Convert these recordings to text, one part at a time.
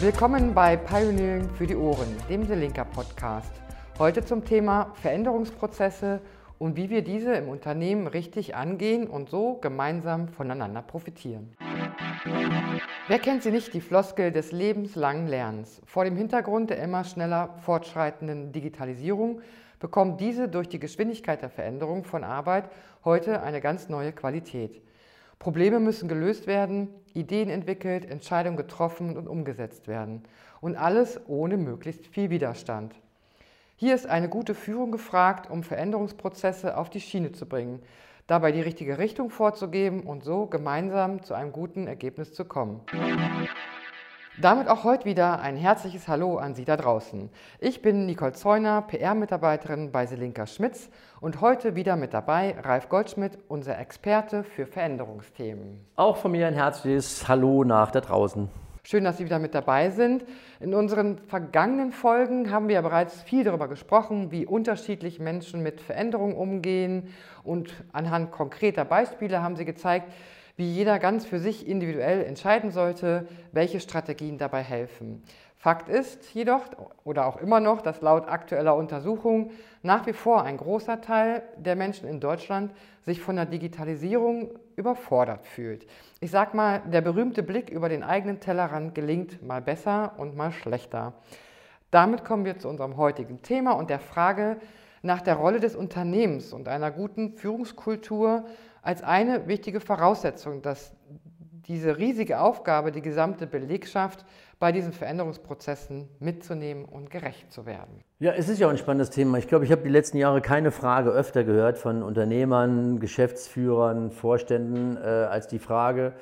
Willkommen bei Pioneering für die Ohren, dem Selinka Podcast. Heute zum Thema Veränderungsprozesse und wie wir diese im Unternehmen richtig angehen und so gemeinsam voneinander profitieren. Wer kennt sie nicht, die Floskel des lebenslangen Lernens? Vor dem Hintergrund der immer schneller fortschreitenden Digitalisierung bekommt diese durch die Geschwindigkeit der Veränderung von Arbeit heute eine ganz neue Qualität. Probleme müssen gelöst werden, Ideen entwickelt, Entscheidungen getroffen und umgesetzt werden. Und alles ohne möglichst viel Widerstand. Hier ist eine gute Führung gefragt, um Veränderungsprozesse auf die Schiene zu bringen, dabei die richtige Richtung vorzugeben und so gemeinsam zu einem guten Ergebnis zu kommen. Damit auch heute wieder ein herzliches Hallo an Sie da draußen. Ich bin Nicole Zeuner, PR-Mitarbeiterin bei Selinka Schmitz und heute wieder mit dabei Ralf Goldschmidt, unser Experte für Veränderungsthemen. Auch von mir ein herzliches Hallo nach da draußen. Schön, dass Sie wieder mit dabei sind. In unseren vergangenen Folgen haben wir ja bereits viel darüber gesprochen, wie unterschiedlich Menschen mit Veränderungen umgehen und anhand konkreter Beispiele haben Sie gezeigt, wie jeder ganz für sich individuell entscheiden sollte, welche Strategien dabei helfen. Fakt ist jedoch oder auch immer noch, dass laut aktueller Untersuchungen nach wie vor ein großer Teil der Menschen in Deutschland sich von der Digitalisierung überfordert fühlt. Ich sag mal, der berühmte Blick über den eigenen Tellerrand gelingt mal besser und mal schlechter. Damit kommen wir zu unserem heutigen Thema und der Frage nach der Rolle des Unternehmens und einer guten Führungskultur als eine wichtige Voraussetzung, dass diese riesige Aufgabe, die gesamte Belegschaft bei diesen Veränderungsprozessen mitzunehmen und gerecht zu werden. Ja, es ist ja auch ein spannendes Thema. Ich glaube, ich habe die letzten Jahre keine Frage öfter gehört von Unternehmern, Geschäftsführern, Vorständen, äh, als die Frage,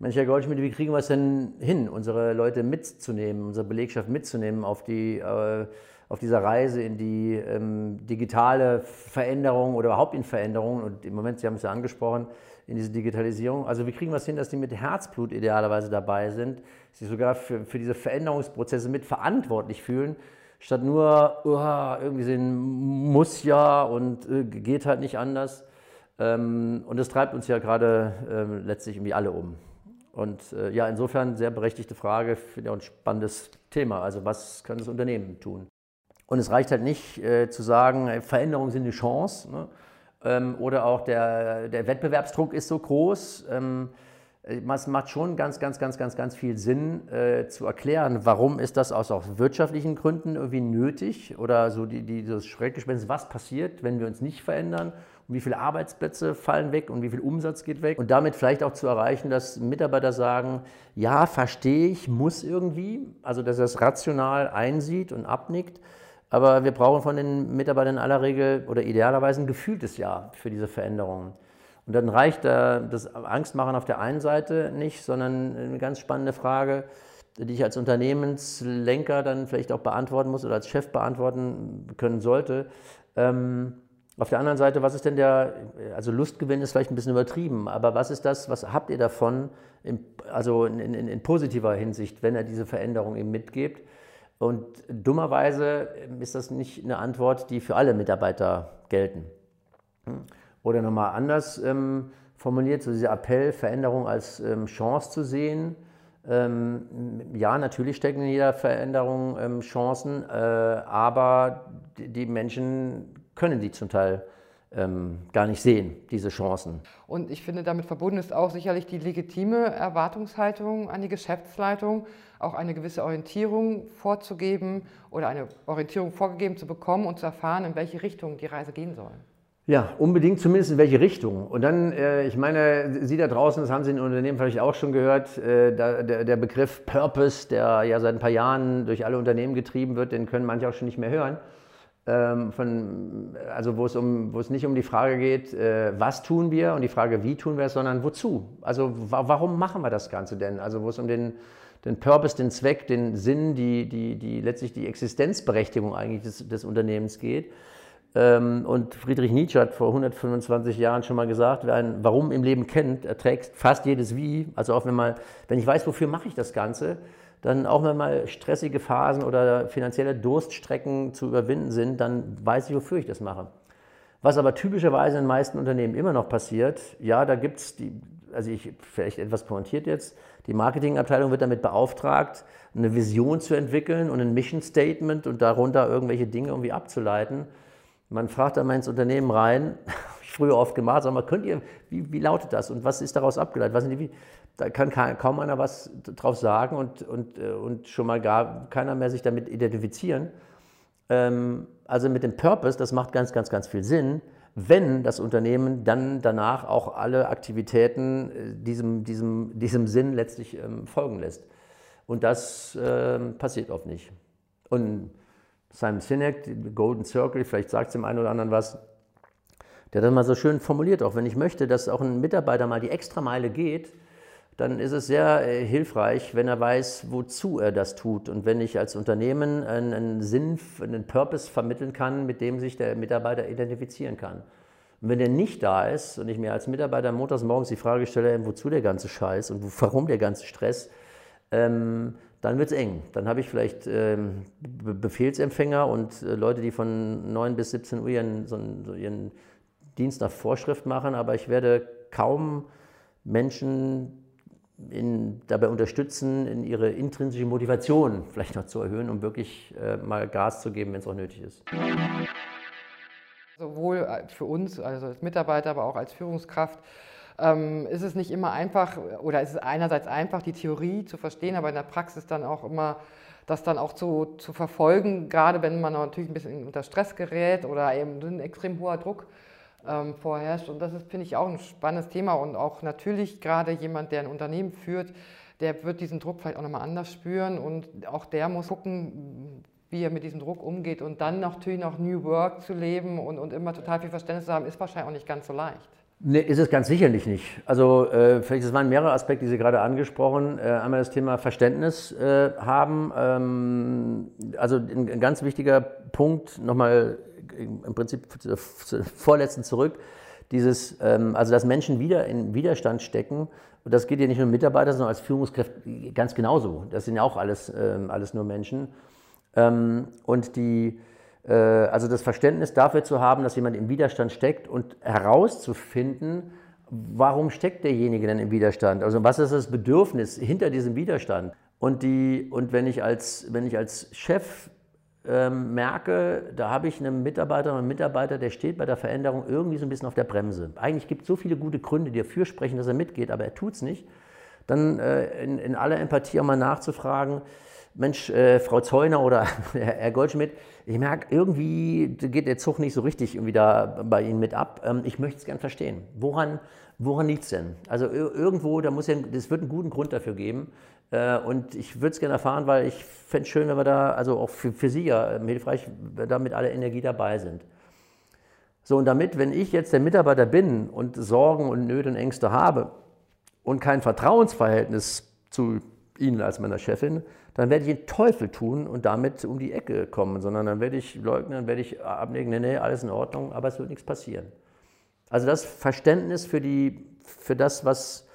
Mensch, Herr Goldschmidt, wie kriegen wir es denn hin, unsere Leute mitzunehmen, unsere Belegschaft mitzunehmen auf die äh, auf dieser Reise in die ähm, digitale Veränderung oder überhaupt in Veränderung und im Moment, Sie haben es ja angesprochen, in diese Digitalisierung. Also wie kriegen wir es hin, dass die mit Herzblut idealerweise dabei sind, sich sogar für, für diese Veränderungsprozesse mit verantwortlich fühlen, statt nur oh, irgendwie sehen, muss ja und äh, geht halt nicht anders. Ähm, und das treibt uns ja gerade äh, letztlich irgendwie alle um. Und äh, ja, insofern sehr berechtigte Frage, finde ich auch ein spannendes Thema. Also was können das Unternehmen tun? Und es reicht halt nicht äh, zu sagen, Veränderungen sind eine Chance. Ne? Ähm, oder auch der, der Wettbewerbsdruck ist so groß. Ähm, es macht schon ganz, ganz, ganz, ganz, ganz viel Sinn äh, zu erklären, warum ist das aus, aus wirtschaftlichen Gründen irgendwie nötig oder so die, die, das Schreckgespenst, was passiert, wenn wir uns nicht verändern und wie viele Arbeitsplätze fallen weg und wie viel Umsatz geht weg und damit vielleicht auch zu erreichen, dass Mitarbeiter sagen, ja, verstehe ich, muss irgendwie, also dass er es rational einsieht und abnickt aber wir brauchen von den Mitarbeitern in aller Regel oder idealerweise ein gefühltes Ja für diese Veränderungen. Und dann reicht das Angstmachen auf der einen Seite nicht, sondern eine ganz spannende Frage, die ich als Unternehmenslenker dann vielleicht auch beantworten muss oder als Chef beantworten können sollte. Ähm, auf der anderen Seite, was ist denn der, also Lustgewinn ist vielleicht ein bisschen übertrieben, aber was ist das, was habt ihr davon, in, also in, in, in positiver Hinsicht, wenn er diese Veränderung eben mitgibt? Und dummerweise ist das nicht eine Antwort, die für alle Mitarbeiter gelten. Oder nochmal anders ähm, formuliert, so dieser Appell, Veränderung als ähm, Chance zu sehen. Ähm, ja, natürlich stecken in jeder Veränderung ähm, Chancen, äh, aber die, die Menschen können die zum Teil ähm, gar nicht sehen, diese Chancen. Und ich finde, damit verbunden ist auch sicherlich die legitime Erwartungshaltung an die Geschäftsleitung, auch eine gewisse Orientierung vorzugeben oder eine Orientierung vorgegeben zu bekommen und zu erfahren, in welche Richtung die Reise gehen soll. Ja, unbedingt zumindest in welche Richtung. Und dann, äh, ich meine, Sie da draußen, das haben Sie in Unternehmen vielleicht auch schon gehört, äh, der, der, Begriff Purpose, der ja seit ein paar Jahren durch alle Unternehmen getrieben wird, den können manche auch schon nicht mehr hören von, also wo es, um, wo es nicht um die Frage geht, äh, was tun wir und die Frage, wie tun wir es, sondern wozu. Also wa warum machen wir das Ganze denn? Also wo es um den, den Purpose, den Zweck, den Sinn, die, die, die letztlich die Existenzberechtigung eigentlich des, des Unternehmens geht. Ähm, und Friedrich Nietzsche hat vor 125 Jahren schon mal gesagt, wer ein Warum im Leben kennt, erträgt fast jedes Wie. Also auch wenn, mal, wenn ich weiß, wofür mache ich das Ganze, dann auch wenn mal stressige Phasen oder finanzielle Durststrecken zu überwinden sind, dann weiß ich, wofür ich das mache. Was aber typischerweise in den meisten Unternehmen immer noch passiert, ja, da gibt es die, also ich, vielleicht etwas pointiert jetzt, die Marketingabteilung wird damit beauftragt, eine Vision zu entwickeln und ein Mission Statement und darunter irgendwelche Dinge irgendwie abzuleiten. Man fragt dann mal ins Unternehmen rein, habe ich früher oft gemacht, sag mal, könnt ihr, wie, wie lautet das und was ist daraus abgeleitet? Was sind die, da kann kaum einer was drauf sagen und, und, äh, und schon mal gar keiner mehr sich damit identifizieren. Ähm, also mit dem Purpose, das macht ganz, ganz, ganz viel Sinn, wenn das Unternehmen dann danach auch alle Aktivitäten äh, diesem, diesem, diesem Sinn letztlich ähm, folgen lässt. Und das äh, passiert oft nicht. Und Simon Sinek, Golden Circle, vielleicht sagt es dem einen oder anderen was, der hat das mal so schön formuliert, auch wenn ich möchte, dass auch ein Mitarbeiter mal die Extrameile geht, dann ist es sehr äh, hilfreich, wenn er weiß, wozu er das tut. Und wenn ich als Unternehmen einen, einen, Sinn, einen Purpose vermitteln kann, mit dem sich der Mitarbeiter identifizieren kann. Und wenn der nicht da ist und ich mir als Mitarbeiter montags morgens die Frage stelle, wozu der ganze Scheiß und warum der ganze Stress, ähm, dann wird es eng. Dann habe ich vielleicht ähm, Befehlsempfänger und äh, Leute, die von 9 bis 17 Uhr ihren, so, so ihren Dienst nach Vorschrift machen, aber ich werde kaum Menschen in, dabei unterstützen, in ihre intrinsische Motivation vielleicht noch zu erhöhen, um wirklich äh, mal Gas zu geben, wenn es auch nötig ist. Sowohl äh, für uns, also als Mitarbeiter, aber auch als Führungskraft, ähm, ist es nicht immer einfach oder ist es einerseits einfach, die Theorie zu verstehen, aber in der Praxis dann auch immer das dann auch zu, zu verfolgen, gerade wenn man natürlich ein bisschen unter Stress gerät oder eben ein extrem hoher Druck ähm, vorherrscht. Und das ist, finde ich, auch ein spannendes Thema und auch natürlich gerade jemand, der ein Unternehmen führt, der wird diesen Druck vielleicht auch nochmal anders spüren und auch der muss gucken, wie er mit diesem Druck umgeht und dann natürlich noch New Work zu leben und, und immer total viel Verständnis zu haben, ist wahrscheinlich auch nicht ganz so leicht. Nee, ist es ganz sicherlich nicht. Also äh, vielleicht es waren mehrere Aspekte, die Sie gerade angesprochen. Äh, einmal das Thema Verständnis äh, haben. Ähm, also ein, ein, ganz wichtiger Punkt, nochmal im Prinzip vorletzten zurück, dieses, ähm, also dass Menschen wieder in Widerstand stecken, und das geht ja nicht nur Mitarbeiter, sondern als Führungskräfte ganz genauso. Das sind ja auch alles, ähm, alles nur Menschen. Ähm, und die, äh, also das Verständnis dafür zu haben, dass jemand im Widerstand steckt und herauszufinden, warum steckt derjenige denn im Widerstand? Also was ist das Bedürfnis hinter diesem Widerstand? Und, die, und wenn, ich als, wenn ich als Chef ähm, merke, da habe ich einen Mitarbeiter oder einen Mitarbeiter, der steht bei der Veränderung irgendwie so ein bisschen auf der Bremse. Eigentlich gibt es so viele gute Gründe, die dafür sprechen, dass er mitgeht, aber er tut es nicht. Dann äh, in, in, aller Empathie auch mal nachzufragen, Mensch, äh, Frau Zeuner oder Herr Goldschmidt, ich merke, irgendwie geht der Zug nicht so richtig irgendwie da bei Ihnen mit ab. Ähm, ich möchte es gern verstehen. Woran, woran liegt es denn? Also irgendwo, da muss ja, das wird einen guten Grund dafür geben. Äh, und ich würde es gerne erfahren, weil ich fände es schön, wenn wir da, also auch für, für Sie ja ähm, hilfreich, da mit aller Energie dabei sind. So, und damit, wenn ich jetzt der Mitarbeiter bin und Sorgen und Nöte und Ängste habe und kein Vertrauensverhältnis zu Ihnen als meiner Chefin, dann werde ich den Teufel tun und damit um die Ecke kommen, sondern dann werde ich leugnen, dann werde ich abnehmen, nee, nee, alles in Ordnung, aber es wird nichts passieren. Also das Verständnis für, die, für das, was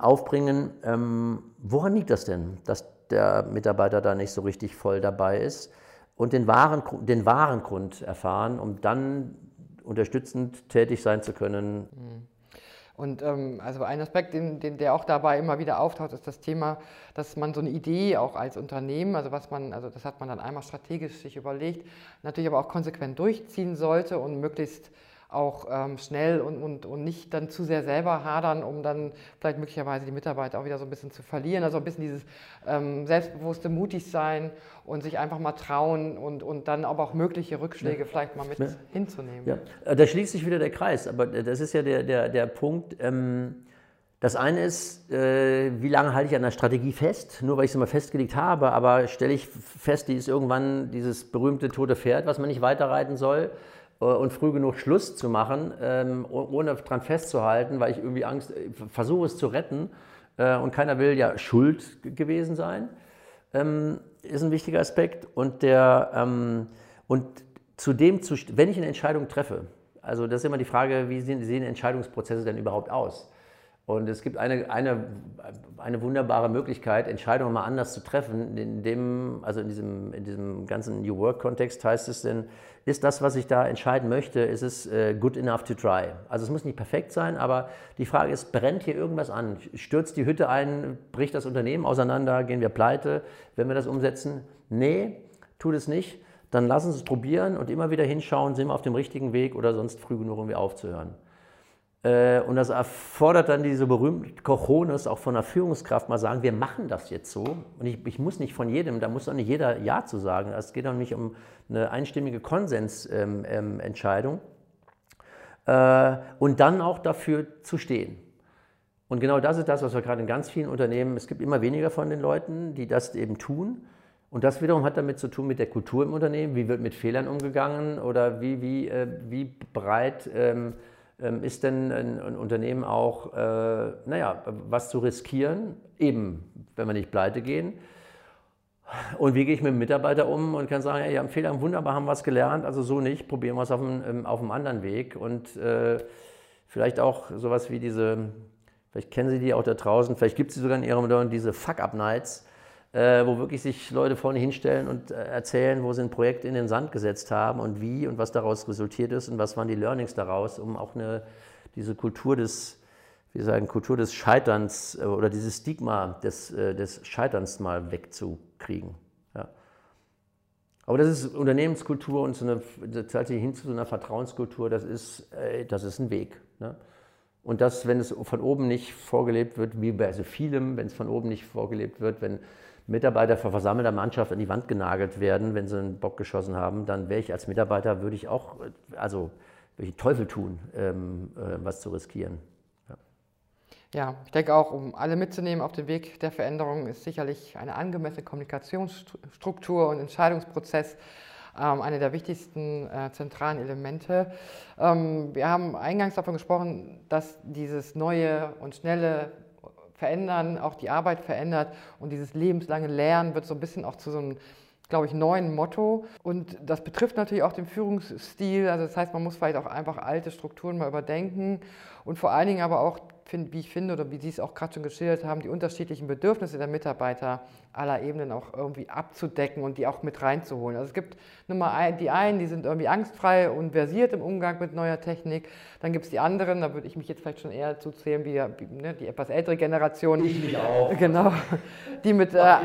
aufbringen. Ähm, woran liegt das denn, dass der Mitarbeiter da nicht so richtig voll dabei ist? Und den wahren, den wahren Grund erfahren, um dann unterstützend tätig sein zu können. Mhm. Und ähm, also ein Aspekt, den, den, der auch dabei immer wieder auftaucht, ist das Thema, dass man so eine Idee auch als Unternehmen, also was man, also das hat man dann einmal strategisch sich überlegt, natürlich aber auch konsequent durchziehen sollte und möglichst auch ähm, schnell und, und, und nicht dann zu sehr selber hadern, um dann vielleicht möglicherweise die Mitarbeiter auch wieder so ein bisschen zu verlieren. Also ein bisschen dieses ähm, selbstbewusste mutig sein und sich einfach mal trauen und, und dann aber auch mögliche Rückschläge ja. vielleicht mal mit ja. hinzunehmen. Ja. Äh, da schließt sich wieder der Kreis, aber das ist ja der, der, der Punkt. Ähm das eine ist, äh, wie lange halte ich an der Strategie fest? Nur weil ich sie mal festgelegt habe, aber stelle ich fest, die ist irgendwann dieses berühmte tote Pferd, was man nicht weiterreiten soll. Äh, und früh genug Schluss zu machen, ähm, ohne dran festzuhalten, weil ich irgendwie Angst, äh, versuche es zu retten äh, und keiner will ja schuld gewesen sein, ähm, ist ein wichtiger Aspekt. Und, der, ähm, und zudem, wenn ich eine Entscheidung treffe, also das ist immer die Frage, wie sehen, sehen Entscheidungsprozesse denn überhaupt aus? Und es gibt eine, eine, eine wunderbare Möglichkeit, Entscheidungen mal anders zu treffen. In dem, also in diesem, in diesem ganzen New Work-Kontext heißt es denn, ist das, was ich da entscheiden möchte, ist es uh, good enough to try? Also es muss nicht perfekt sein, aber die Frage ist, brennt hier irgendwas an? Stürzt die Hütte ein, bricht das Unternehmen auseinander, gehen wir pleite, wenn wir das umsetzen? Nee, tut es nicht. Dann lassen Sie es probieren und immer wieder hinschauen, sind wir auf dem richtigen Weg oder sonst früh genug, um wieder aufzuhören. Äh, und das erfordert dann diese berühmten Cojones auch von der Führungskraft mal sagen, wir machen das jetzt so. Und ich, ich muss nicht von jedem, da muss auch nicht jeder Ja zu sagen. Es geht auch nicht um eine einstimmige Konsensentscheidung. Ähm, äh, und dann auch dafür zu stehen. Und genau das ist das, was wir gerade in ganz vielen Unternehmen, es gibt immer weniger von den Leuten, die das eben tun. Und das wiederum hat damit zu tun mit der Kultur im Unternehmen. Wie wird mit Fehlern umgegangen oder wie, wie, äh, wie breit ähm, ähm, ist denn ein, Unternehmen auch, äh, naja, was zu riskieren, eben, wenn wir nicht pleite gehen. Und wie gehe ich mit dem Mitarbeiter um und kann sagen, ja, ihr habt Fehler, wunderbar, haben was gelernt, also so nicht, probieren wir es auf einem, ähm, auf einem anderen Weg. Und äh, vielleicht auch sowas wie diese, vielleicht kennen Sie die auch da draußen, vielleicht gibt es sie sogar in Ihrem Unternehmen, diese Fuck-Up-Nights, äh, wo wirklich sich Leute vorne hinstellen und äh, erzählen, wo sie ein Projekt in den Sand gesetzt haben und wie und was daraus resultiert ist und was waren die Learnings daraus, um auch eine, diese Kultur des, wie sagen, Kultur des Scheiterns äh, oder dieses Stigma des, äh, des Scheiterns mal wegzukriegen. Aber das ist Unternehmenskultur und so eine, tatsächlich hin zu so einer Vertrauenskultur, das ist, äh, das ist ein Weg. Ne? Und das, wenn es von oben nicht vorgelebt wird, wie bei so vielem, wenn es von oben nicht vorgelebt wird, wenn Mitarbeiter vor versammelter Mannschaft an die Wand genagelt werden, wenn sie einen Bock geschossen haben, dann wäre ich als Mitarbeiter, würde ich auch, also würde ich Teufel tun, ähm, äh, was zu riskieren. Ja. ja, ich denke auch, um alle mitzunehmen auf dem Weg der Veränderung, ist sicherlich eine angemessene Kommunikationsstruktur und Entscheidungsprozess ähm, eine der wichtigsten äh, zentralen Elemente. Ähm, wir haben eingangs davon gesprochen, dass dieses neue und schnelle verändern, auch die Arbeit verändert und dieses lebenslange Lernen wird so ein bisschen auch zu so einem glaube ich, neuen Motto. Und das betrifft natürlich auch den Führungsstil. Also das heißt, man muss vielleicht auch einfach alte Strukturen mal überdenken und vor allen Dingen aber auch wie ich finde oder wie Sie es auch gerade schon geschildert haben, die unterschiedlichen Bedürfnisse der Mitarbeiter aller Ebenen auch irgendwie abzudecken und die auch mit reinzuholen. Also es gibt Nummer ein, die einen, die sind irgendwie angstfrei und versiert im Umgang mit neuer Technik. Dann gibt es die anderen, da würde ich mich jetzt vielleicht schon eher zuzählen wie, wie ne, die etwas ältere Generation. Ich mich auch. Genau. Die mit, äh,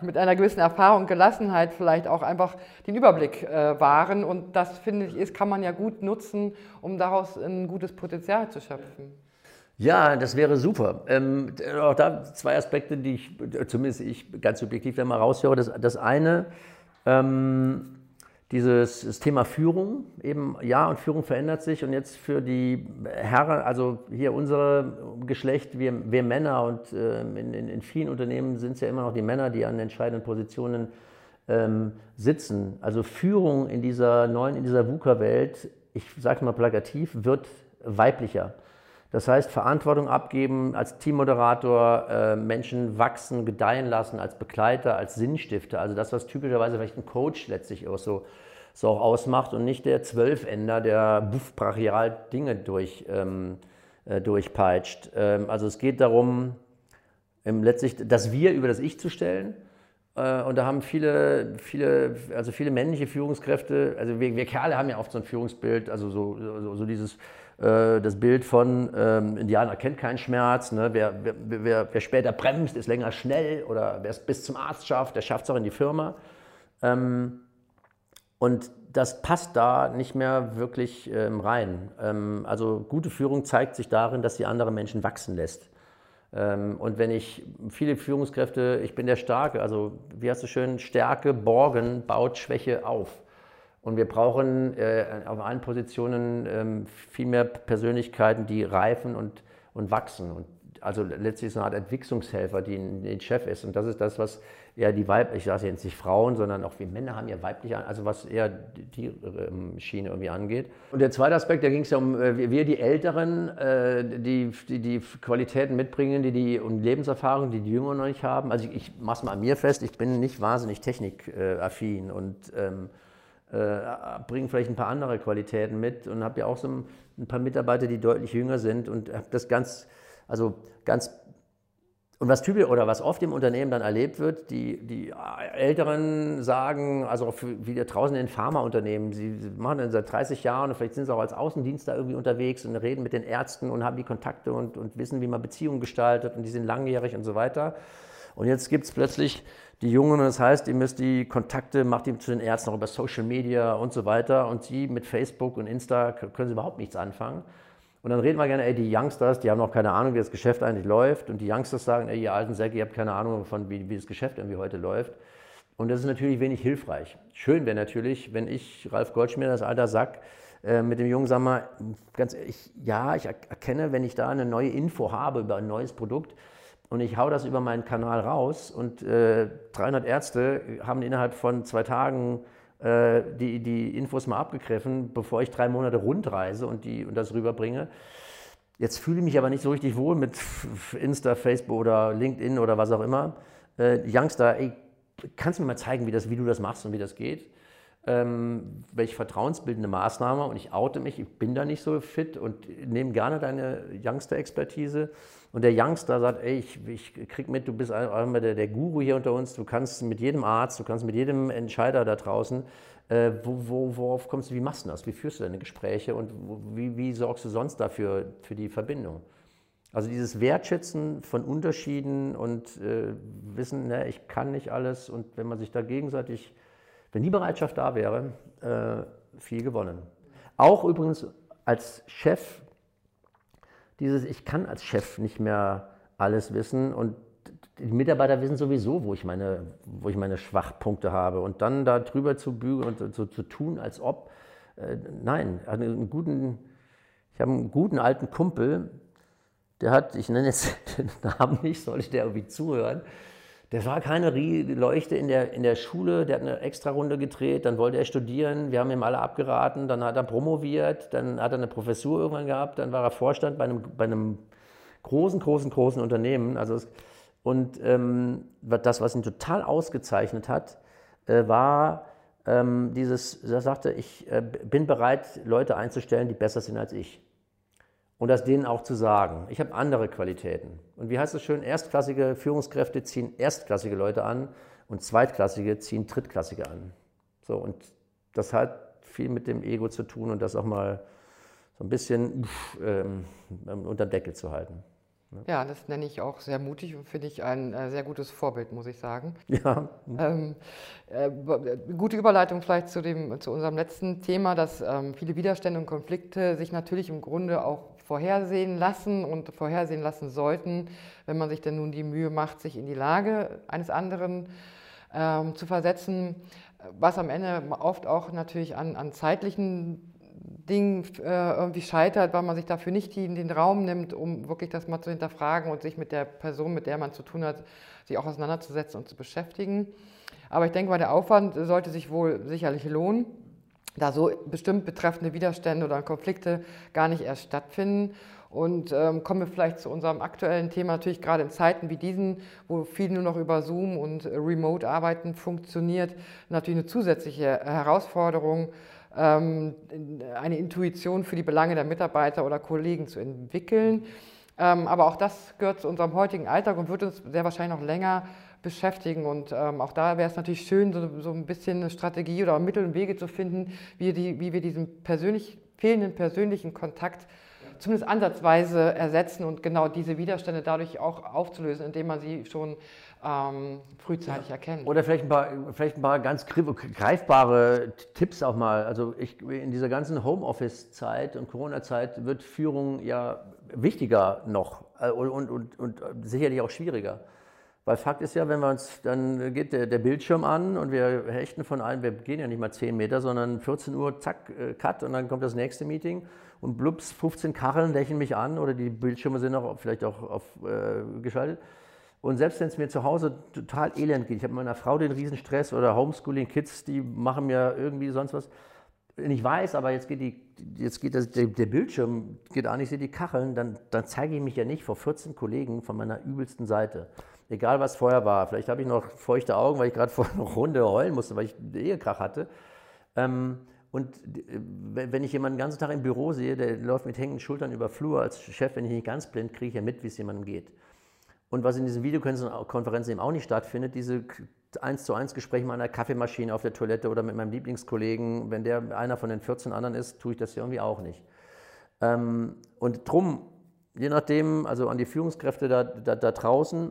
mit einer gewissen Erfahrung und Gelassenheit vielleicht auch einfach den Überblick äh, wahren. Und das, finde ich, ist, kann man ja gut nutzen, um daraus ein gutes Potenzial zu schöpfen. Ja, das wäre super. Ähm, auch da zwei Aspekte, die ich, zumindest ich ganz subjektiv da mal raushöre. Das, das eine, ähm, dieses das Thema Führung, eben ja, und Führung verändert sich. Und jetzt für die Herren, also hier unser Geschlecht, wir, wir Männer und ähm, in, in, in, vielen Unternehmen sind es ja immer noch die Männer, die an entscheidenden Positionen ähm, sitzen. Also Führung in dieser neuen, in dieser VUCA-Welt, ich sage mal plakativ, wird weiblicher. Das heißt, Verantwortung abgeben, als Teammoderator äh, Menschen wachsen, gedeihen lassen, als Begleiter, als Sinnstifter. Also das, was typischerweise vielleicht ein Coach letztlich auch so, so auch ausmacht und nicht der Zwölfender, der buff brachial Dinge durch, ähm, äh, durchpeitscht. Ähm, also es geht darum, ähm, letztlich das Wir über das Ich zu stellen. Äh, und da haben viele, viele, also viele männliche Führungskräfte, also wir, wir Kerle haben ja oft so ein Führungsbild, also so, so, so dieses äh, das Bild von ähm, Indianer kennt keinen Schmerz, ne? wer, wer, wer, wer, später bremst, ist länger schnell oder wer es bis zum Arzt schafft, der schafft es auch in die Firma. Ähm, und das passt da nicht mehr wirklich ähm, rein. Ähm, also gute Führung zeigt sich darin, dass sie andere Menschen wachsen lässt. Ähm, und wenn ich viele Führungskräfte, ich bin der Starke, also wie hast du schön, Stärke borgen, baut Schwäche auf. Und wir brauchen äh, auf allen Positionen ähm, viel mehr Persönlichkeiten, die reifen und, und wachsen. Und also letztlich so eine Art Entwicklungshelfer, die ein Chef ist. Und das ist das, was eher die Weib, ich sage jetzt nicht Frauen, sondern auch wir Männer haben ja weibliche, also was eher die ähm, Schiene irgendwie angeht. Und der zweite Aspekt, da ging es ja um, äh, wir die Älteren, äh, die, die, die Qualitäten mitbringen, die die und Lebenserfahrung, die die Jüngeren noch nicht haben. Also ich, ich mache es mal an mir fest, ich bin nicht wahnsinnig technikaffin und ähm, äh, bringen vielleicht ein paar andere Qualitäten mit und habe ja auch so ein, paar Mitarbeiter, die deutlich jünger sind und habe das ganz Also ganz und was typisch oder was oft im Unternehmen dann erlebt wird, die, die Älteren sagen, also auch wieder draußen in Pharmaunternehmen, sie machen das seit 30 Jahren und vielleicht sind sie auch als Außendienst da irgendwie unterwegs und reden mit den Ärzten und haben die Kontakte und, und wissen, wie man Beziehungen gestaltet und die sind langjährig und so weiter. Und jetzt gibt es plötzlich die Jungen das heißt, ihr müsst die Kontakte, macht die zu den Ärzten auch über Social Media und so weiter und sie mit Facebook und Insta können sie überhaupt nichts anfangen. Und dann reden wir gerne, ey, die Youngsters, die haben noch keine Ahnung, wie das Geschäft eigentlich läuft. Und die Youngsters sagen, ey, ihr alten Säcke, ihr habt keine Ahnung von, wie, wie das Geschäft irgendwie heute läuft. Und das ist natürlich wenig hilfreich. Schön wäre natürlich, wenn ich, Ralf Goldschmidt, das alter Sack, äh, mit dem Jungen, sag mal, ganz ehrlich, ja, ich erkenne, wenn ich da eine neue Info habe über ein neues Produkt und ich hau das über meinen Kanal raus und äh, 300 Ärzte haben innerhalb von zwei Tagen äh, die, die Infos mal abgegriffen, bevor ich drei Monate rundreise und, die, und das rüberbringe. Jetzt fühle ich mich aber nicht so richtig wohl mit Insta, Facebook oder LinkedIn oder was auch immer. Äh, Youngster, ey, kannst du mir mal zeigen, wie, das, wie du das machst und wie das geht? Ähm, welche vertrauensbildende Maßnahme und ich oute mich, ich bin da nicht so fit und nehme gerne deine Youngster-Expertise. Und der Youngster sagt, ey, ich, ich krieg mit, du bist einmal der, der, Guru hier unter uns, du kannst mit jedem Arzt, du kannst mit jedem Entscheider da draußen, äh, wo, wo, worauf kommst du, wie machst du das, wie führst du deine Gespräche und wie, wie sorgst du sonst dafür für die Verbindung? Also dieses Wertschätzen von Unterschieden und äh, Wissen, ne, ich kann nicht alles und wenn man sich da gegenseitig, wenn die Bereitschaft da wäre, äh, viel gewonnen. Auch übrigens als Chef dieses, ich kann als Chef nicht mehr alles wissen und die Mitarbeiter wissen sowieso, wo ich meine, wo ich meine Schwachpunkte habe. Und dann da drüber zu bügeln und so zu tun, als ob, äh, nein, einen guten, ich habe einen guten alten Kumpel, der hat, ich nenne jetzt den Namen nicht, soll ich der irgendwie zuhören, das war keine Leuchte in der, in der Schule, der hat eine extra Runde gedreht, dann wollte er studieren, wir haben ihm alle abgeraten, dann hat er promoviert, dann hat er eine Professur irgendwann gehabt, dann war er Vorstand bei einem, bei einem großen, großen, großen Unternehmen. Also es, und ähm, das, was ihn total ausgezeichnet hat, äh, war ähm, dieses, er sagte, ich äh, bin bereit, Leute einzustellen, die besser sind als ich und das denen auch zu sagen. Ich habe andere Qualitäten. Und wie heißt es schön, erstklassige Führungskräfte ziehen erstklassige Leute an und zweitklassige ziehen drittklassige an. So, und das hat viel mit dem Ego zu tun und das auch mal so ein bisschen ähm, unter Deckel zu halten. Ne? Ja, das nenne ich auch sehr mutig und finde ich ein äh, sehr gutes Vorbild, muss ich sagen. Ja. Ähm, äh, gute Überleitung vielleicht zu, dem, zu unserem letzten Thema, dass ähm, viele Widerstände und Konflikte sich natürlich im Grunde auch vorhersehen lassen und vorhersehen lassen sollten, wenn man sich denn nun die Mühe macht, sich in die Lage eines anderen ähm, zu versetzen, was am Ende oft auch natürlich an, an zeitlichen Dingen äh, irgendwie scheitert, weil man sich dafür nicht die, den Raum nimmt, um wirklich das mal zu hinterfragen und sich mit der Person, mit der man zu tun hat, sich auch auseinanderzusetzen und zu beschäftigen. Aber ich denke mal, der Aufwand sollte sich wohl sicherlich lohnen da so bestimmt betreffende Widerstände oder Konflikte gar nicht erst stattfinden. Und ähm, kommen wir vielleicht zu unserem aktuellen Thema, natürlich gerade in Zeiten wie diesen, wo viel nur noch über Zoom und Remote-Arbeiten funktioniert, natürlich eine zusätzliche Herausforderung, ähm, eine Intuition für die Belange der Mitarbeiter oder Kollegen zu entwickeln. Ähm, aber auch das gehört zu unserem heutigen Alltag und wird uns sehr wahrscheinlich noch länger beschäftigen. Und ähm, auch da wäre es natürlich schön, so, so, ein bisschen eine Strategie oder Mittel und Wege zu finden, wie, die, wie wir diesen persönlich, fehlenden persönlichen Kontakt zumindest ansatzweise ersetzen und genau diese Widerstände dadurch auch aufzulösen, indem man sie schon ähm, frühzeitig ja. erkennt. Oder vielleicht ein, paar, vielleicht ein paar ganz greifbare Tipps auch mal. Also ich, in dieser ganzen Homeoffice-Zeit und Corona-Zeit wird Führung ja wichtiger noch äh, und, und, und, und sicherlich auch schwieriger. Weil Fakt ist ja, wenn wir uns, dann geht der, der, Bildschirm an und wir hechten von allen, wir gehen ja nicht mal 10 Meter, sondern 14 Uhr, zack, äh, Cut und dann kommt das nächste Meeting und blups, 15 Kacheln lächeln mich an oder die Bildschirme sind auch vielleicht auch auf, äh, geschaltet. Und selbst wenn es mir zu Hause total elend geht, ich habe meiner Frau den Riesenstress oder Homeschooling, Kids, die machen mir irgendwie sonst was. Ich weiß, aber jetzt geht, die, jetzt geht das, der, der, Bildschirm geht an, ich sehe die Kacheln, dann, dann zeige ich mich ja nicht vor 14 Kollegen von meiner übelsten Seite egal was vorher war. Vielleicht habe ich noch feuchte Augen, weil ich gerade vor einer Runde heulen musste, weil ich Ehekrach hatte. Ähm, Und äh, wenn ich jemanden den ganzen Tag im Büro sehe, der läuft mit hängenden Schultern über Flur als Chef, wenn ich nicht ganz blind, kriege ich ja mit, wie es jemandem geht. Und was in diesen Videokonferenzen eben auch nicht stattfindet, diese eins zu eins Gespräche mit einer Kaffeemaschine auf der Toilette oder mit meinem Lieblingskollegen, wenn der einer von den 14 anderen ist, tue ich das ja irgendwie auch nicht. Ähm, und drum, je nachdem, also an die Führungskräfte da, da, da draußen,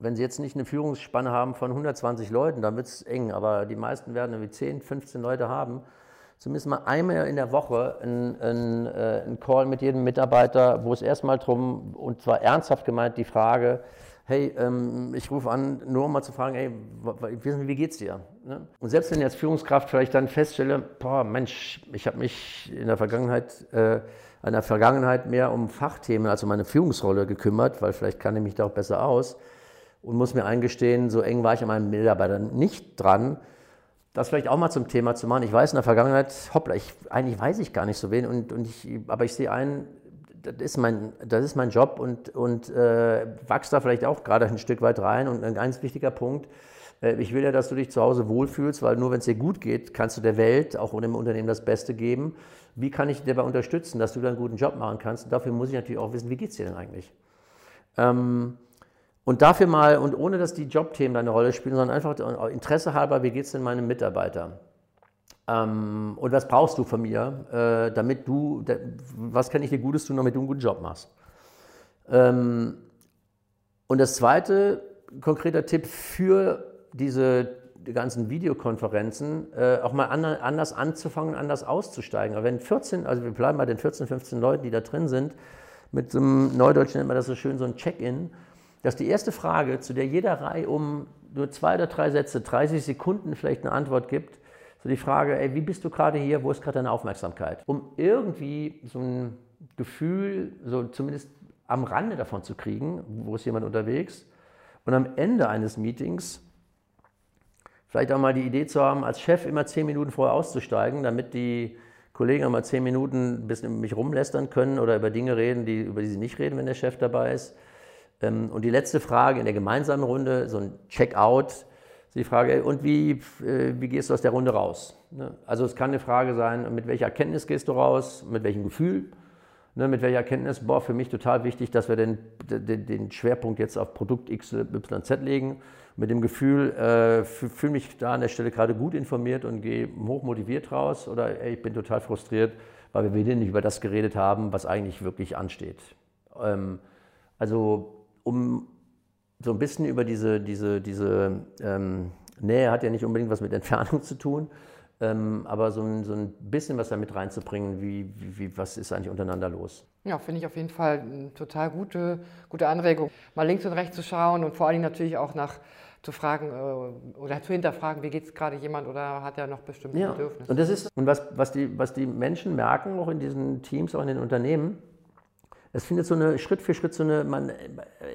wenn sie jetzt nicht eine Führungsspanne haben von 120 Leuten, dann wird es eng, aber die meisten werden irgendwie 10, 15 Leute haben, zumindest mal einmal in der Woche einen, äh, einen Call mit jedem Mitarbeiter, wo es erstmal drum, und zwar ernsthaft gemeint, die Frage, hey, ähm, ich rufe an, nur um mal zu fragen, hey, wie geht's dir? Ne? Und selbst wenn ich als Führungskraft vielleicht dann feststelle, boah, Mensch, ich habe mich in der Vergangenheit, äh, in der Vergangenheit mehr um Fachthemen als um meine Führungsrolle gekümmert, weil vielleicht kann ich mich da auch besser aus und muss mir eingestehen, so eng war ich an meinen Mitarbeitern nicht dran, das vielleicht auch mal zum Thema zu machen. Ich weiß in der Vergangenheit, hoppla, ich, eigentlich weiß ich gar nicht so wen, und, und ich, aber ich sehe ein, das ist mein, das ist mein Job und, und äh, wachse da vielleicht auch gerade ein Stück weit rein. Und ein ganz wichtiger Punkt, äh, ich will ja, dass du dich zu Hause wohlfühlst, weil nur wenn es dir gut geht, kannst du der Welt, auch dem Unternehmen, das Beste geben. Wie kann ich dir dabei unterstützen, dass du da einen guten Job machen kannst? Und dafür muss ich natürlich auch wissen, wie geht es dir denn eigentlich? Ähm, und dafür mal, und ohne dass die Jobthemen eine Rolle spielen, sondern einfach Interesse halber, wie geht es denn meinem Mitarbeiter? Ähm, und was brauchst du von mir, äh, damit du, was kann ich dir Gutes tun, damit du einen guten Job machst? Ähm, und das zweite konkreter Tipp für diese die ganzen Videokonferenzen, äh, auch mal anders anzufangen, anders auszusteigen. Aber wenn 14, also wir bleiben bei den 14, 15 Leuten, die da drin sind, mit so einem Neudeutsch nennt man das so schön, so ein Check-in, dass die erste Frage, zu der jeder Reihe um nur zwei oder drei Sätze, 30 Sekunden vielleicht eine Antwort gibt, so die Frage, ey, wie bist du gerade hier, wo ist gerade deine Aufmerksamkeit? Um irgendwie so ein Gefühl, so zumindest am Rande davon zu kriegen, wo ist jemand unterwegs und am Ende eines Meetings vielleicht auch mal die Idee zu haben, als Chef immer zehn Minuten vorher auszusteigen, damit die Kollegen einmal zehn Minuten ein bisschen mich rumlästern können oder über Dinge reden, die, über die sie nicht reden, wenn der Chef dabei ist. Ähm, und die letzte Frage in der gemeinsamen Runde, so ein Check-out, die Frage, und wie, äh, wie gehst du aus der Runde raus? Ne? Also es kann eine Frage sein, mit welcher Erkenntnis gehst du raus, mit welchem Gefühl, ne? mit welcher Erkenntnis, boah, für mich total wichtig, dass wir den, den, den Schwerpunkt jetzt auf Produkt XYZ legen, mit dem Gefühl, äh, fühle mich da an der Stelle gerade gut informiert und gehe hochmotiviert raus oder ey, ich bin total frustriert, weil wir wieder nicht über das geredet haben, was eigentlich wirklich ansteht. Ähm, also um so ein bisschen über diese, diese, diese ähm, Nähe hat ja nicht unbedingt was mit Entfernung zu tun, ähm, aber so ein, so ein bisschen was da mit reinzubringen, wie, wie, was ist eigentlich untereinander los. Ja, finde ich auf jeden Fall eine total gute, gute Anregung, mal links und rechts zu schauen und vor allen Dingen natürlich auch nach zu fragen äh, oder zu hinterfragen, wie geht es gerade jemand oder hat er noch bestimmte ja. Bedürfnisse. Und das ist, und was, was, die, was die Menschen merken, auch in diesen Teams, auch in den Unternehmen, es findet so eine Schritt für Schritt so eine, man,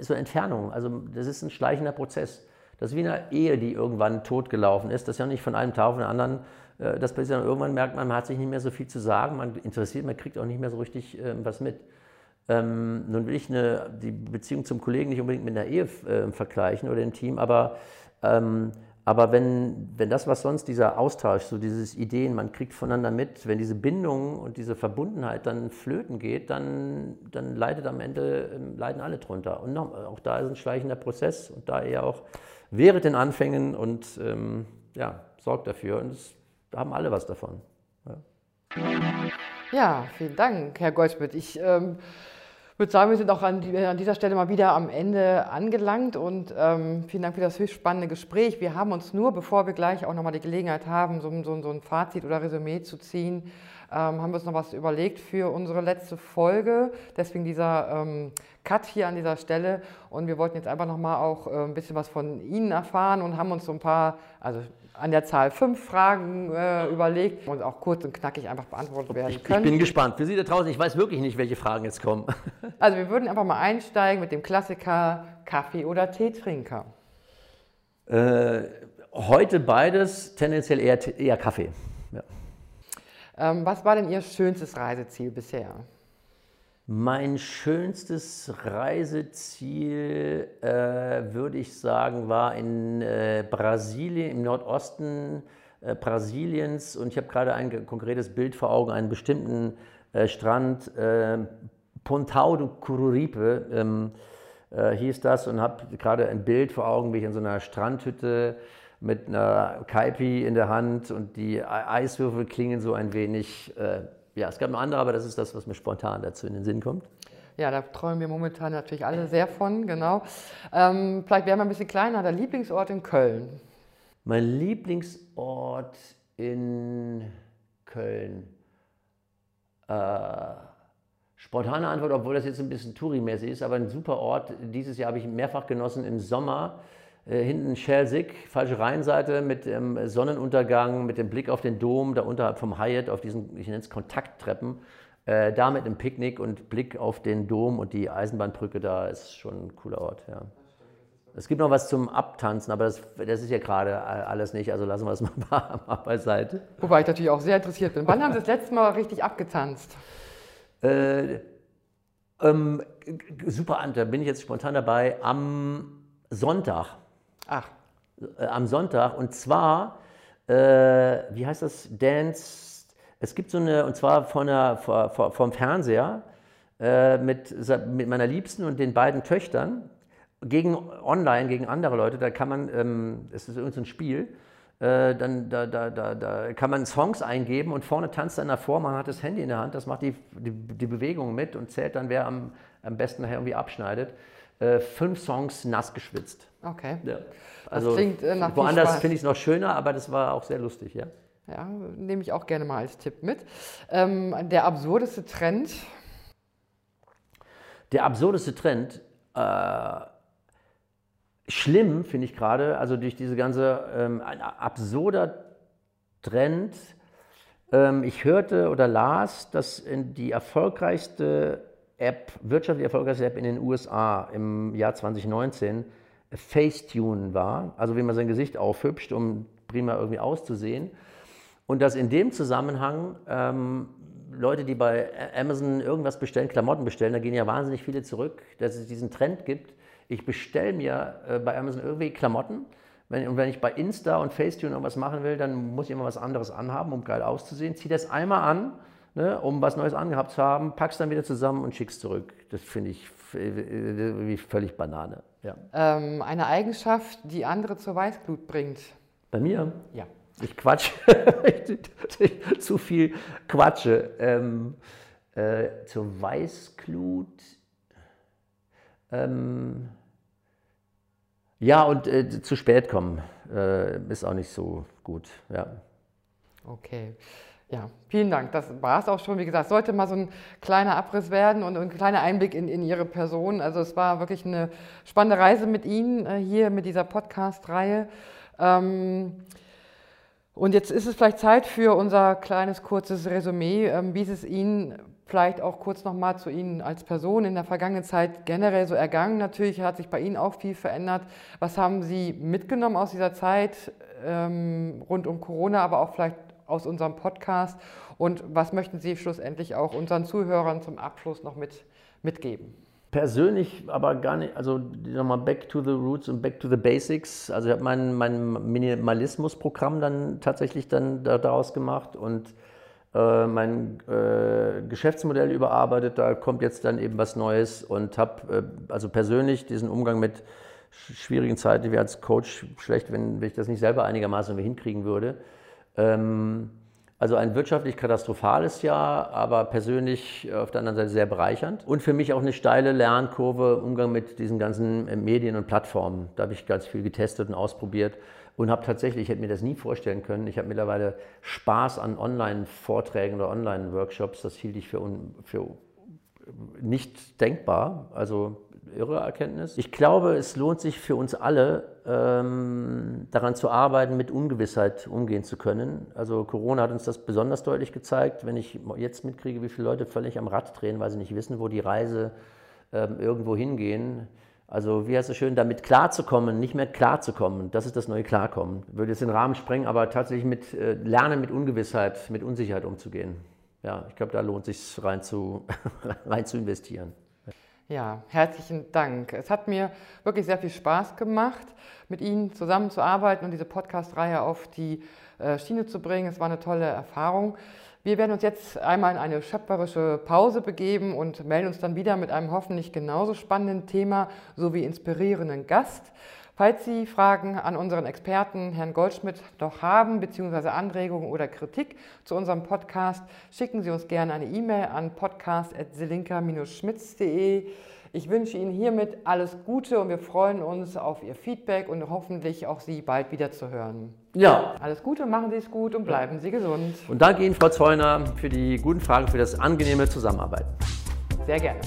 so Entfernung. Also das ist ein schleichender Prozess. Das ist wie eine Ehe, die irgendwann totgelaufen ist. Das ist ja nicht von einem Tag auf den anderen. Äh, das passiert dann irgendwann merkt man, man hat sich nicht mehr so viel zu sagen, man interessiert, man kriegt auch nicht mehr so richtig äh, was mit. Ähm, nun will ich eine, die Beziehung zum Kollegen nicht unbedingt mit einer Ehe äh, vergleichen oder dem Team, aber ähm, aber wenn, wenn das, was sonst dieser Austausch, so dieses Ideen, man kriegt voneinander mit, wenn diese Bindung und diese Verbundenheit dann flöten geht, dann, dann leidet am Ende, ähm, leiden alle drunter. Und noch, auch da ist ein schleichender Prozess und da eher auch während den Anfängen und ähm, ja, sorgt dafür. Und das, da haben alle was davon. Ja, ja vielen Dank, Herr Goldschmidt. Ich ähm würde sagen, wir sind auch an, die, an, dieser Stelle mal wieder am Ende angelangt und ähm, vielen Dank für das höchst spannende Gespräch. Wir haben uns nur, bevor wir gleich auch nochmal die Gelegenheit haben, so, so, so, ein Fazit oder Resümee zu ziehen, ähm, haben wir uns noch was überlegt für unsere letzte Folge. Deswegen dieser ähm, Cut hier an dieser Stelle. Und wir wollten jetzt einfach nochmal auch äh, ein bisschen was von Ihnen erfahren und haben uns so ein paar, also an der Zahl fünf Fragen äh, überlegt und auch kurz und knackig einfach beantwortet werden ich, können. Ich bin gespannt. Für Sie da draußen, ich weiß wirklich nicht, welche Fragen jetzt kommen. Also wir würden einfach mal einsteigen mit dem Klassiker Kaffee- oder Teetrinker. Äh, heute beides, tendenziell eher, eher Kaffee. Ja. Ähm, was war denn Ihr schönstes Reiseziel bisher? Mein schönstes Reiseziel, äh, würde ich sagen, war in äh, Brasilien im Nordosten äh, Brasiliens und ich habe gerade ein konkretes Bild vor Augen, einen bestimmten äh, Strand, äh, Pontau do Cururipe ähm, äh, hieß das und habe gerade ein Bild vor Augen, wie ich in so einer Strandhütte mit einer Kaipi in der Hand und die Eiswürfel klingen so ein wenig. Ja, es gab noch andere, aber das ist das, was mir spontan dazu in den Sinn kommt. Ja, da träumen wir momentan natürlich alle sehr von, genau. Ähm, vielleicht wären wir ein bisschen kleiner, der Lieblingsort in Köln. Mein Lieblingsort in Köln. Äh, spontane Antwort, obwohl das jetzt ein bisschen Touri-mäßig ist, aber ein super Ort. Dieses Jahr habe ich mehrfach genossen im Sommer. Äh, hinten Schelsig, falsche Rheinseite mit dem Sonnenuntergang, mit dem Blick auf den Dom, da unterhalb vom Hyatt auf diesen, ich nenne es Kontakttreppen. Äh, da mit einem Picknick und Blick auf den Dom und die Eisenbahnbrücke da ist schon ein cooler Ort. Ja. Es gibt noch was zum Abtanzen, aber das, das ist ja gerade alles nicht, also lassen wir es mal, mal beiseite. Wobei ich natürlich auch sehr interessiert bin. Wann haben Sie das letzte Mal richtig abgetanzt? Äh, ähm, super, Ante, bin ich jetzt spontan dabei, am Sonntag. Ach. Äh, am Sonntag und zwar, äh, wie heißt das, Dance, es gibt so eine, und zwar von der, vom Fernseher äh, mit, mit meiner Liebsten und den beiden Töchtern gegen online, gegen andere Leute, da kann man, ähm, es ist irgendein so Spiel, äh, dann da, da, da, da kann man Songs eingeben und vorne tanzt einer vor, man hat das Handy in der Hand, das macht die, die, die Bewegung mit und zählt dann, wer am, am besten nachher irgendwie abschneidet. Äh, fünf Songs nass geschwitzt. Okay. Ja. Also das klingt äh, nach woanders finde ich es noch schöner, aber das war auch sehr lustig, ja. Ja, nehme ich auch gerne mal als Tipp mit. Ähm, der absurdeste Trend? Der absurdeste Trend, äh, schlimm, finde ich gerade, also durch diese ganze, ähm, ein absurder Trend. Ähm, ich hörte oder las, dass die erfolgreichste App, wirtschaftlich erfolgreichste App in den USA im Jahr 2019 Facetune war, also wie man sein Gesicht aufhübscht, um prima irgendwie auszusehen. Und dass in dem Zusammenhang ähm, Leute, die bei Amazon irgendwas bestellen, Klamotten bestellen, da gehen ja wahnsinnig viele zurück, dass es diesen Trend gibt, ich bestelle mir äh, bei Amazon irgendwie Klamotten. Wenn, und wenn ich bei Insta und Facetune irgendwas machen will, dann muss ich immer was anderes anhaben, um geil auszusehen. Zieh das einmal an, ne, um was Neues angehabt zu haben, pack's dann wieder zusammen und schick's zurück. Das finde ich wie völlig Banane. Ja. Ähm, eine Eigenschaft, die andere zur Weißglut bringt. Bei mir? Ja. Ich quatsche. Zu viel quatsche. Ähm, äh, zur Weißglut. Ähm, ja, und äh, zu spät kommen äh, ist auch nicht so gut. Ja. Okay. Ja, vielen Dank. Das war es auch schon. Wie gesagt, sollte mal so ein kleiner Abriss werden und ein kleiner Einblick in, in Ihre Person. Also es war wirklich eine spannende Reise mit Ihnen äh, hier mit dieser Podcast-Reihe. Ähm, und jetzt ist es vielleicht Zeit für unser kleines kurzes Resümee, ähm, wie ist es Ihnen vielleicht auch kurz nochmal zu Ihnen als Person in der vergangenen Zeit generell so ergangen. Natürlich hat sich bei Ihnen auch viel verändert. Was haben Sie mitgenommen aus dieser Zeit ähm, rund um Corona, aber auch vielleicht aus unserem Podcast? Und was möchten Sie schlussendlich auch unseren Zuhörern zum Abschluss noch mit, mitgeben? Persönlich aber gar nicht, also nochmal back to the roots und back to the basics. Also ich habe mein, mein Minimalismus-Programm dann tatsächlich dann daraus gemacht und äh, mein äh, Geschäftsmodell überarbeitet. Da kommt jetzt dann eben was Neues und habe äh, also persönlich diesen Umgang mit schwierigen Zeiten, wie als Coach schlecht, wenn, wenn ich das nicht selber einigermaßen hinkriegen würde. Ähm, also ein wirtschaftlich katastrophales Jahr, aber persönlich auf der anderen Seite sehr bereichernd. Und für mich auch eine steile Lernkurve Umgang mit diesen ganzen äh, Medien und Plattformen. Da habe ich ganz viel getestet und ausprobiert und habe tatsächlich, ich hätte mir das nie vorstellen können, ich habe mittlerweile Spaß an Online-Vorträgen oder Online-Workshops. Das hielt ich für, un, für nicht denkbar. Also irre Erkenntnis. Ich glaube, es lohnt sich für uns alle, ähm, daran zu arbeiten, mit Ungewissheit umgehen zu können. Also Corona hat uns das besonders deutlich gezeigt. Wenn ich jetzt mitkriege, wie viele Leute völlig am Rad drehen, weil sie nicht wissen, wo die Reise ähm, irgendwo hingehen. Also wie heißt es schön, damit klarzukommen, nicht mehr klarzukommen. Das ist das neue Klarkommen. Würde jetzt den Rahmen sprengen, aber tatsächlich mit äh, Lernen mit Ungewissheit, mit Unsicherheit umzugehen. Ja, ich glaube, da lohnt es sich rein zu, rein zu investieren. Ja, herzlichen Dank. Es hat mir wirklich sehr viel Spaß gemacht, mit Ihnen zusammenzuarbeiten und diese Podcast-Reihe auf die äh, Schiene zu bringen. Es war eine tolle Erfahrung. Wir werden uns jetzt einmal in eine schöpferische Pause begeben und melden uns dann wieder mit einem hoffentlich genauso spannenden Thema sowie inspirierenden Gast. Falls Sie Fragen an unseren Experten, Herrn Goldschmidt, noch haben, beziehungsweise Anregungen oder Kritik zu unserem Podcast, schicken Sie uns gerne eine E-Mail an podcast.selinka-schmitz.de. Ich wünsche Ihnen hiermit alles Gute und wir freuen uns auf Ihr Feedback und hoffentlich auch Sie bald wieder zu hören. Ja. Alles Gute, machen Sie es gut und bleiben Sie gesund. Und danke Ihnen, Frau Zeuner, für die guten Fragen, für das angenehme Zusammenarbeiten. Sehr gerne.